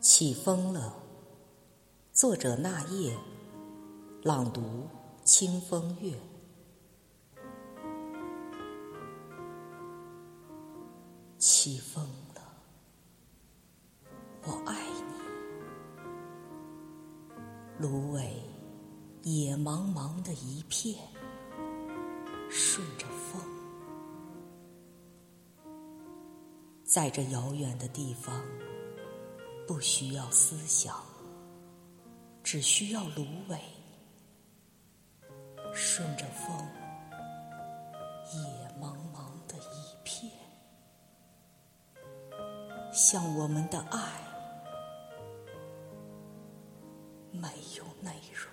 起风了。作者：那夜，朗读：清风月。起风了，我爱你。芦苇，野茫茫的一片，顺着风，在这遥远的地方。不需要思想，只需要芦苇，顺着风，野茫茫的一片，像我们的爱，没有内容。